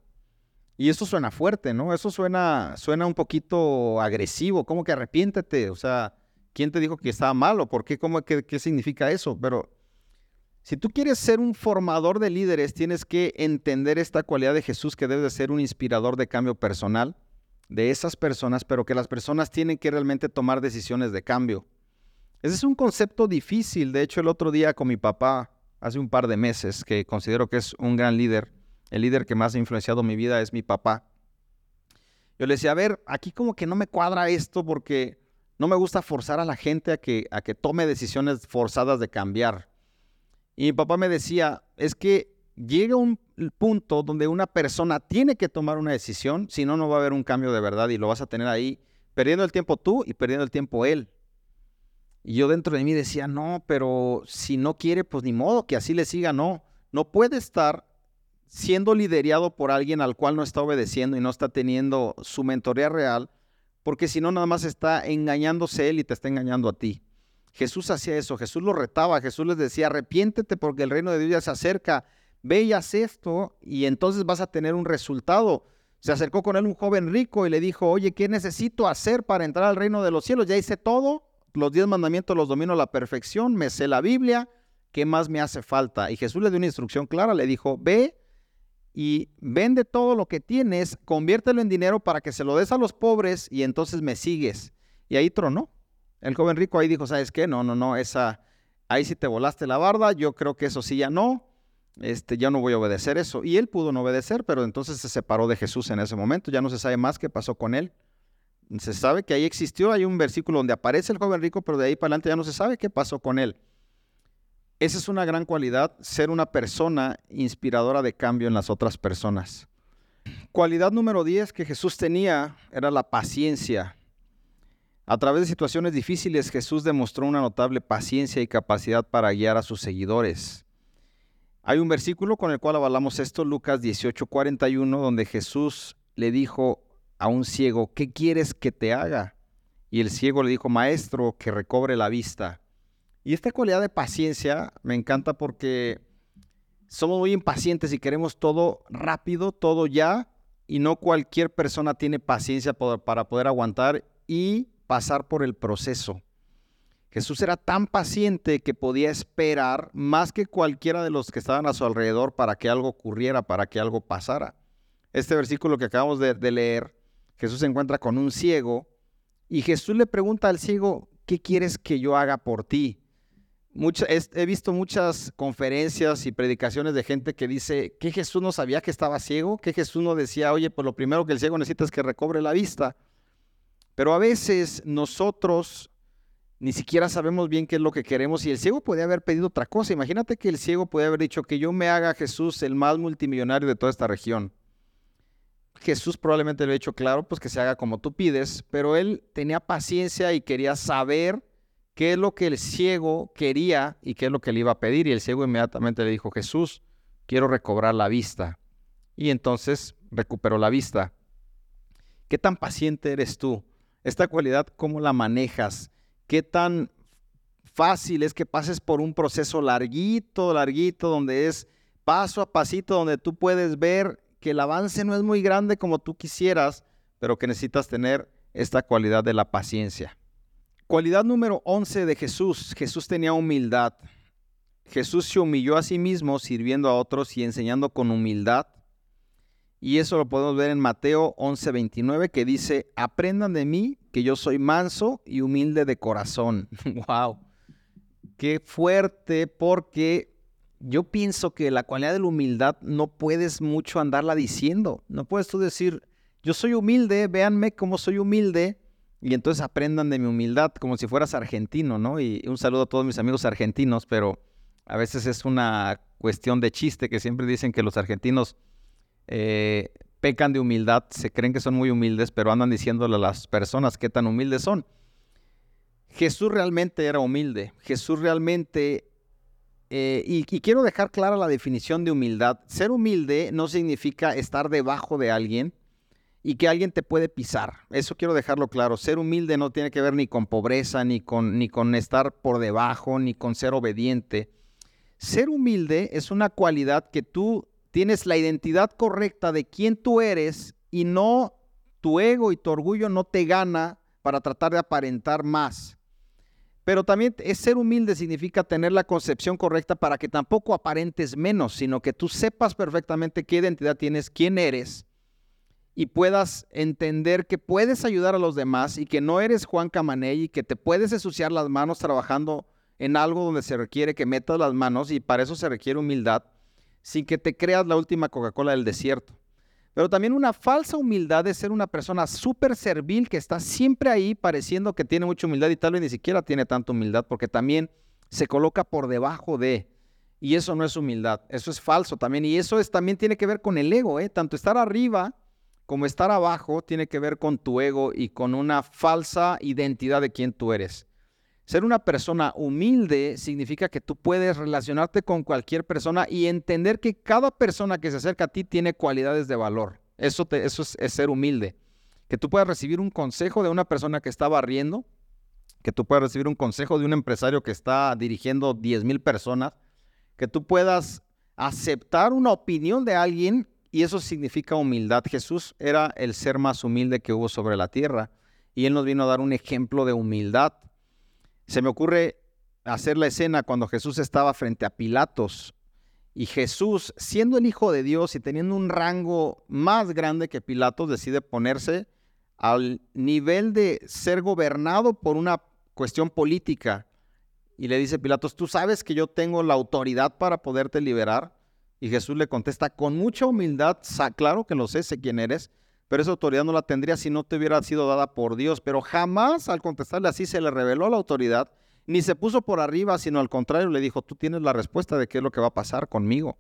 Y eso suena fuerte, ¿no? Eso suena, suena un poquito agresivo. ¿Cómo que arrepiéntete? O sea, ¿quién te dijo que estaba mal o por qué? ¿Cómo, qué, qué significa eso? Pero si tú quieres ser un formador de líderes, tienes que entender esta cualidad de Jesús que debe de ser un inspirador de cambio personal de esas personas, pero que las personas tienen que realmente tomar decisiones de cambio. Ese es un concepto difícil. De hecho, el otro día con mi papá, hace un par de meses, que considero que es un gran líder, el líder que más ha influenciado mi vida es mi papá. Yo le decía, a ver, aquí como que no me cuadra esto porque no me gusta forzar a la gente a que, tome decisiones forzadas de cambiar. Y mi papá me decía, es que llega un punto donde una persona tiene que tomar una decisión, si no, no va a haber un cambio de verdad y lo vas a tener ahí perdiendo el tiempo tú y perdiendo el tiempo él. Y yo dentro de mí decía, no, pero si no quiere, pues ni modo, que así le siga, no. No puede estar siendo liderado por alguien al cual no está obedeciendo y no está teniendo su mentoría real, porque si no, nada más está engañándose él y te está engañando a ti. Jesús hacía eso, Jesús lo retaba, Jesús les decía, arrepiéntete porque el reino de Dios ya se acerca, ve y haz esto y entonces vas a tener un resultado. Se acercó con él un joven rico y le dijo, oye, ¿qué necesito hacer para entrar al reino de los cielos? Ya hice todo, los diez mandamientos los domino a la perfección, me sé la Biblia, ¿qué más me hace falta? Y Jesús le dio una instrucción clara, le dijo, ve y vende todo lo que tienes, conviértelo en dinero para que se lo des a los pobres y entonces me sigues. Y ahí tronó. El joven rico ahí dijo, ¿sabes qué? No, no, no, esa, ahí sí te volaste la barda, yo creo que eso sí ya no, este, ya no voy a obedecer eso. Y él pudo no obedecer, pero entonces se separó de Jesús en ese momento, ya no se sabe más qué pasó con él. Se sabe que ahí existió, hay un versículo donde aparece el joven rico, pero de ahí para adelante ya no se sabe qué pasó con él. Esa es una gran cualidad, ser una persona inspiradora de cambio en las otras personas. Cualidad número 10 que Jesús tenía era la paciencia. A través de situaciones difíciles, Jesús demostró una notable paciencia y capacidad para guiar a sus seguidores. Hay un versículo con el cual avalamos esto, Lucas 18:41, donde Jesús le dijo a un ciego, ¿qué quieres que te haga? Y el ciego le dijo, maestro, que recobre la vista. Y esta cualidad de paciencia me encanta porque somos muy impacientes y queremos todo rápido, todo ya, y no cualquier persona tiene paciencia para poder aguantar y pasar por el proceso. Jesús era tan paciente que podía esperar más que cualquiera de los que estaban a su alrededor para que algo ocurriera, para que algo pasara. Este versículo que acabamos de, leer, Jesús se encuentra con un ciego y Jesús le pregunta al ciego, ¿qué quieres que yo haga por ti? he, visto muchas conferencias y predicaciones de gente que dice que Jesús no sabía que estaba ciego, que Jesús no decía, oye, pues lo primero que el ciego necesita es que recobre la vista. Pero a veces nosotros ni siquiera sabemos bien qué es lo que queremos y el ciego puede haber pedido otra cosa. Imagínate que el ciego puede haber dicho que yo me haga Jesús el más multimillonario de toda esta región. Jesús probablemente le ha dicho claro, pues que se haga como tú pides, pero él tenía paciencia y quería saber qué es lo que el ciego quería y qué es lo que le iba a pedir. Y el ciego inmediatamente le dijo, Jesús, quiero recobrar la vista. Y entonces recuperó la vista. ¿Qué tan paciente eres tú? Esta cualidad, ¿cómo la manejas? ¿Qué tan fácil es que pases por un proceso larguito, larguito, donde es paso a pasito, donde tú puedes ver que el avance no es muy grande como tú quisieras, pero que necesitas tener esta cualidad de la paciencia. Cualidad número 11 de Jesús. Jesús tenía humildad. Jesús se humilló a sí mismo sirviendo a otros y enseñando con humildad. Y eso lo podemos ver en Mateo 11:29 que dice, aprendan de mí que yo soy manso y humilde de corazón. ¡Wow! Qué fuerte porque yo pienso que la cualidad de la humildad no puedes mucho andarla diciendo. No puedes tú decir, yo soy humilde, véanme cómo soy humilde y entonces aprendan de mi humildad como si fueras argentino, ¿no? Y un saludo a todos mis amigos argentinos, pero a veces es una cuestión de chiste que siempre dicen que los argentinos eh, pecan de humildad, se creen que son muy humildes, pero andan diciéndole a las personas qué tan humildes son. Jesús realmente era humilde, Jesús realmente, eh, y quiero dejar clara la definición de humildad. Ser humilde no significa estar debajo de alguien, y que alguien te puede pisar. Eso quiero dejarlo claro. Ser humilde no tiene que ver ni con pobreza, ni con, ni con estar por debajo, ni con ser obediente. Ser humilde es una cualidad que tú tienes la identidad correcta de quién tú eres y no tu ego y tu orgullo no te gana para tratar de aparentar más. Pero también es ser humilde significa tener la concepción correcta para que tampoco aparentes menos, sino que tú sepas perfectamente qué identidad tienes, quién eres y puedas entender que puedes ayudar a los demás y que no eres Juan Camaney y que te puedes ensuciar las manos trabajando en algo donde se requiere que metas las manos y para eso se requiere humildad, sin que te creas la última Coca-Cola del desierto. Pero también una falsa humildad es ser una persona súper servil que está siempre ahí pareciendo que tiene mucha humildad y tal vez ni siquiera tiene tanta humildad porque también se coloca por debajo de. Y eso no es humildad, eso es falso también. Y eso es, también tiene que ver con el ego, ¿eh? tanto estar arriba como estar abajo tiene que ver con tu ego y con una falsa identidad de quién tú eres. Ser una persona humilde significa que tú puedes relacionarte con cualquier persona y entender que cada persona que se acerca a ti tiene cualidades de valor. Eso, eso es, es, ser humilde. Que tú puedas recibir un consejo de una persona que está barriendo, que tú puedas recibir un consejo de un empresario que está dirigiendo 10 mil personas, que tú puedas aceptar una opinión de alguien y eso significa humildad. Jesús era el ser más humilde que hubo sobre la tierra y Él nos vino a dar un ejemplo de humildad. Se me ocurre hacer la escena cuando Jesús estaba frente a Pilatos y Jesús, siendo el Hijo de Dios y teniendo un rango más grande que Pilatos, decide ponerse al nivel de ser gobernado por una cuestión política. Y le dice Pilatos, tú sabes que yo tengo la autoridad para poderte liberar. Y Jesús le contesta con mucha humildad, claro que lo sé, sé quién eres, pero esa autoridad no la tendría si no te hubiera sido dada por Dios. Pero jamás al contestarle así se le reveló la autoridad Ni se puso por arriba, sino al contrario le dijo, tú tienes la respuesta de qué es lo que va a pasar conmigo.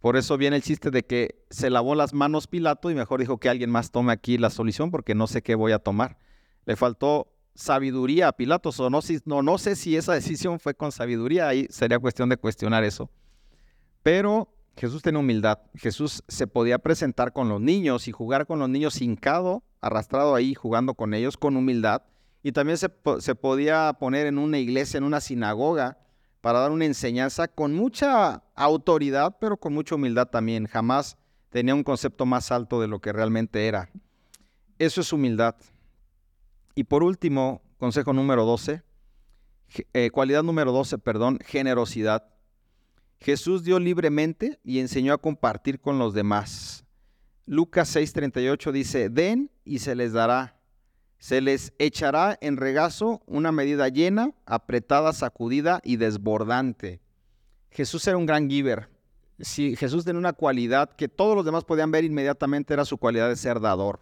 Por eso viene el chiste de que se lavó las manos Pilato y mejor dijo que alguien más tome aquí la solución porque no sé qué voy a tomar. Le faltó sabiduría a Pilato, o no, no, no sé si esa decisión fue con sabiduría, ahí sería cuestión de cuestionar eso. Pero Jesús tenía humildad. Jesús se podía presentar con los niños y jugar con los niños hincado, arrastrado ahí, jugando con ellos con humildad. Y también se, se podía poner en una iglesia, en una sinagoga, para dar una enseñanza con mucha autoridad, pero con mucha humildad también. Jamás tenía un concepto más alto de lo que realmente era. Eso es humildad. Y por último, consejo número 12, eh, cualidad número 12, perdón, generosidad. Jesús dio libremente y enseñó a compartir con los demás. Lucas 6:38 dice, den y se les dará. Se les echará en regazo una medida llena, apretada, sacudida y desbordante. Jesús era un gran giver. Si Jesús tenía una cualidad que todos los demás podían ver inmediatamente, era su cualidad de ser dador.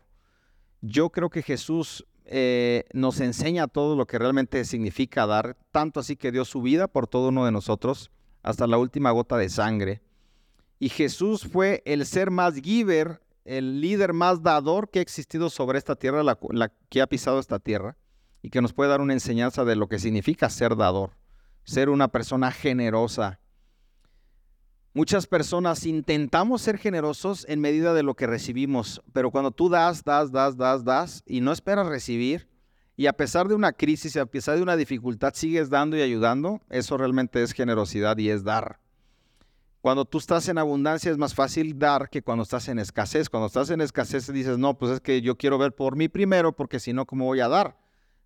Yo creo que Jesús eh, nos enseña todo lo que realmente significa dar, tanto así que dio su vida por todo uno de nosotros hasta la última gota de sangre. Y Jesús fue el ser más giver, el líder más dador que ha existido sobre esta tierra, la, que ha pisado esta tierra, y que nos puede dar una enseñanza de lo que significa ser dador, ser una persona generosa. Muchas personas intentamos ser generosos en medida de lo que recibimos, pero cuando tú das, das, das, das, das y no esperas recibir, y a pesar de una crisis, a pesar de una dificultad, sigues dando y ayudando, eso realmente es generosidad y es dar. Cuando tú estás en abundancia es más fácil dar que cuando estás en escasez. Cuando estás en escasez dices, no, pues es que yo quiero ver por mí primero, porque si no, ¿cómo voy a dar?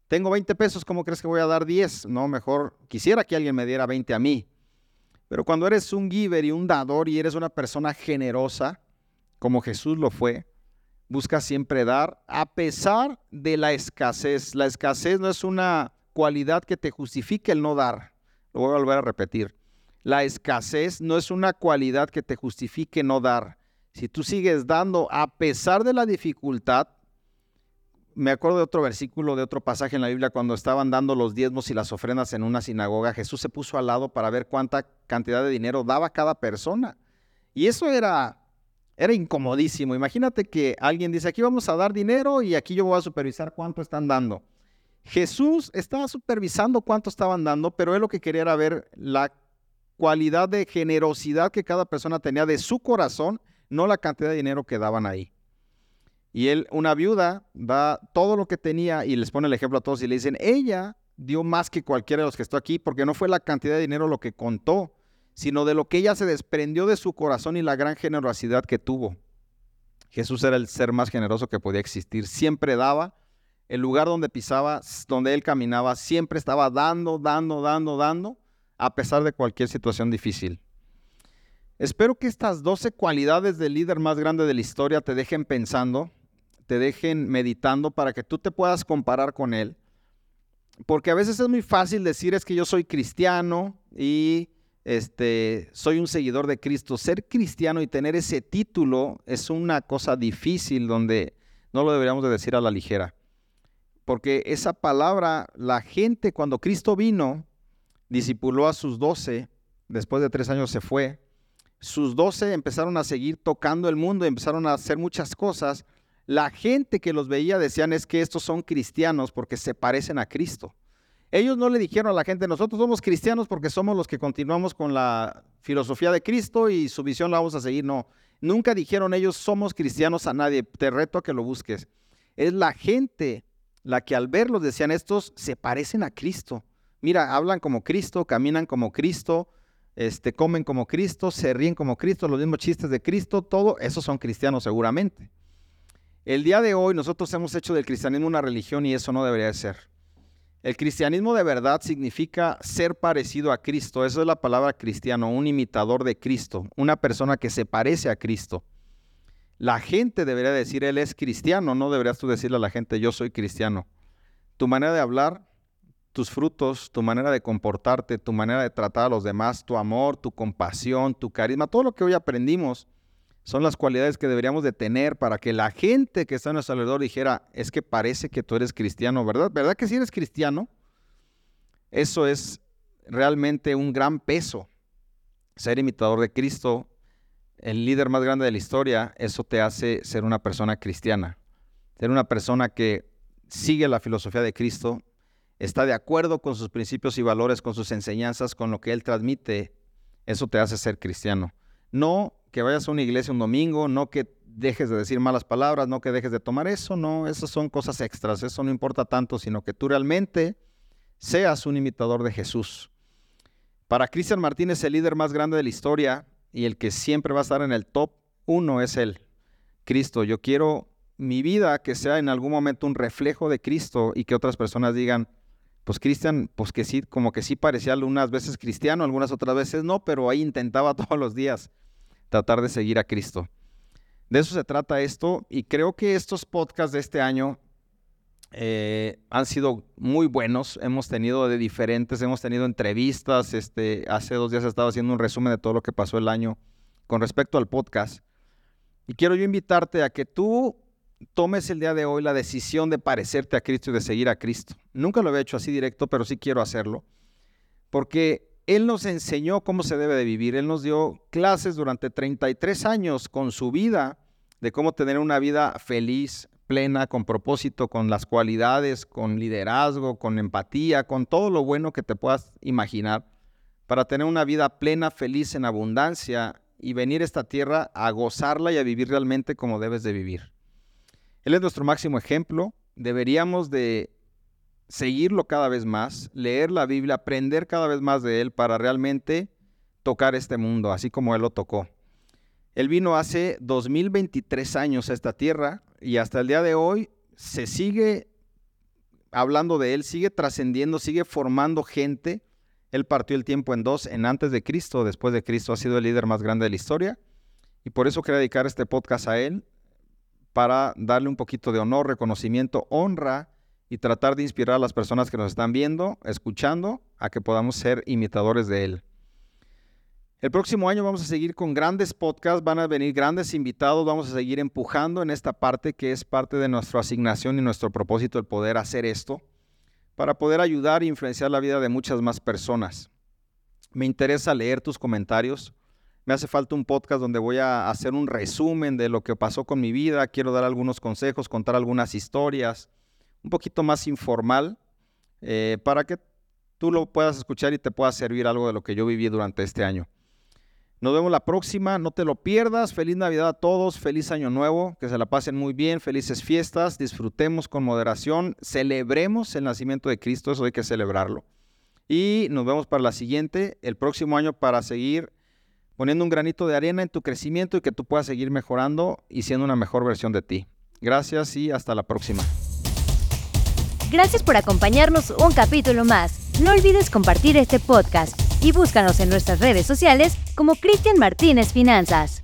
Tengo 20 pesos, ¿cómo crees que voy a dar 10? No, mejor quisiera que alguien me diera 20 a mí. Pero cuando eres un giver y un dador y eres una persona generosa, como Jesús lo fue, busca siempre dar a pesar de la escasez. La escasez no es una cualidad que te justifique el no dar. Lo voy a volver a repetir. La escasez no es una cualidad que te justifique no dar. Si tú sigues dando a pesar de la dificultad, me acuerdo de otro versículo, de otro pasaje en la Biblia, cuando estaban dando los diezmos y las ofrendas en una sinagoga, Jesús se puso al lado para ver cuánta cantidad de dinero daba cada persona. Y eso era era incomodísimo. Imagínate que alguien dice, aquí vamos a dar dinero y aquí yo voy a supervisar cuánto están dando. Jesús estaba supervisando cuánto estaban dando, pero él lo que quería era ver la cualidad de generosidad que cada persona tenía de su corazón, no la cantidad de dinero que daban ahí. Y él, una viuda, da todo lo que tenía y les pone el ejemplo a todos y le dicen, ella dio más que cualquiera de los que está aquí, porque no fue la cantidad de dinero lo que contó, sino de lo que ella se desprendió de su corazón y la gran generosidad que tuvo. Jesús era el ser más generoso que podía existir. Siempre daba. El lugar donde pisaba, donde él caminaba, siempre estaba dando, dando, dando, dando, a pesar de cualquier situación difícil. Espero que estas 12 cualidades del líder más grande de la historia te dejen pensando, te dejen meditando para que tú te puedas comparar con él. Porque a veces es muy fácil decir es que yo soy cristiano y este, soy un seguidor de Cristo. Ser cristiano y tener ese título es una cosa difícil donde no lo deberíamos de decir a la ligera. Porque esa palabra, la gente cuando Cristo vino, discipuló a sus doce, después de tres años se fue, sus doce empezaron a seguir tocando el mundo, empezaron a hacer muchas cosas. La gente que los veía decían es que estos son cristianos porque se parecen a Cristo. Ellos no le dijeron a la gente, nosotros somos cristianos porque somos los que continuamos con la filosofía de Cristo y su visión la vamos a seguir. No, nunca dijeron ellos somos cristianos a nadie. Te reto a que lo busques. Es la gente la que al verlos decían estos se parecen a Cristo. Mira, hablan como Cristo, caminan como Cristo, este, comen como Cristo, se ríen como Cristo, los mismos chistes de Cristo, todo, esos son cristianos seguramente. El día de hoy nosotros hemos hecho del cristianismo una religión y eso no debería de ser. El cristianismo de verdad significa ser parecido a Cristo. Eso es la palabra cristiano, un imitador de Cristo, una persona que se parece a Cristo. La gente debería decir, Él es cristiano, no deberías tú decirle a la gente, yo soy cristiano. Tu manera de hablar, tus frutos, tu manera de comportarte, tu manera de tratar a los demás, tu amor, tu compasión, tu carisma, todo lo que hoy aprendimos son las cualidades que deberíamos de tener para que la gente que está a nuestro alrededor dijera, es que parece que tú eres cristiano, ¿verdad? ¿Verdad que si eres cristiano? Eso es realmente un gran peso. Ser imitador de Cristo, el líder más grande de la historia, eso te hace ser una persona cristiana. Ser una persona que sigue la filosofía de Cristo, está de acuerdo con sus principios y valores, con sus enseñanzas, con lo que Él transmite, eso te hace ser cristiano. No que vayas a una iglesia un domingo, no que dejes de decir malas palabras, no que dejes de tomar eso, no, esas son cosas extras, eso no importa tanto, sino que tú realmente seas un imitador de Jesús. Para Cristian Martínez, el líder más grande de la historia y el que siempre va a estar en el top uno es Él, Cristo. Yo quiero mi vida que sea en algún momento un reflejo de Cristo y que otras personas digan, pues Cristian, pues que sí, como que sí parecía algunas veces cristiano, algunas otras veces no, pero ahí intentaba todos los días tratar de seguir a Cristo. De eso se trata esto y creo que estos podcasts de este año eh, han sido muy buenos. Hemos tenido de diferentes, hemos tenido entrevistas. Este, hace dos días he estado haciendo un resumen de todo lo que pasó el año con respecto al podcast. Y quiero yo invitarte a que tú tomes el día de hoy la decisión de parecerte a Cristo y de seguir a Cristo. Nunca lo había hecho así directo, pero sí quiero hacerlo. Porque Él nos enseñó cómo se debe de vivir. Él nos dio clases durante 33 años con su vida de cómo tener una vida feliz, plena, con propósito, con las cualidades, con liderazgo, con empatía, con todo lo bueno que te puedas imaginar, para tener una vida plena, feliz, en abundancia y venir a esta tierra a gozarla y a vivir realmente como debes de vivir. Él es nuestro máximo ejemplo. Deberíamos de seguirlo cada vez más, leer la Biblia, aprender cada vez más de Él para realmente tocar este mundo, así como Él lo tocó. Él vino hace 2023 años a esta tierra y hasta el día de hoy se sigue hablando de Él, sigue trascendiendo, sigue formando gente. Él partió el tiempo en dos, en antes de Cristo, después de Cristo ha sido el líder más grande de la historia. Y por eso quiero dedicar este podcast a Él, para darle un poquito de honor, reconocimiento, honra y tratar de inspirar a las personas que nos están viendo, escuchando, a que podamos ser imitadores de Él. El próximo año vamos a seguir con grandes podcasts, van a venir grandes invitados, vamos a seguir empujando en esta parte que es parte de nuestra asignación y nuestro propósito el poder hacer esto, para poder ayudar e influenciar la vida de muchas más personas. Me interesa leer tus comentarios, me hace falta un podcast donde voy a hacer un resumen de lo que pasó con mi vida. Quiero dar algunos consejos, contar algunas historias, un poquito más informal, eh, para que tú lo puedas escuchar y te pueda servir algo de lo que yo viví durante este año. Nos vemos la próxima, no te lo pierdas. Feliz Navidad a todos, feliz Año Nuevo, que se la pasen muy bien, felices fiestas, disfrutemos con moderación, celebremos el nacimiento de Cristo, eso hay que celebrarlo. Y nos vemos para la siguiente, el próximo año para seguir poniendo un granito de arena en tu crecimiento y que tú puedas seguir mejorando y siendo una mejor versión de ti. Gracias y hasta la próxima. Gracias por acompañarnos un capítulo más. No olvides compartir este podcast y búscanos en nuestras redes sociales como Cristian Martínez Finanzas.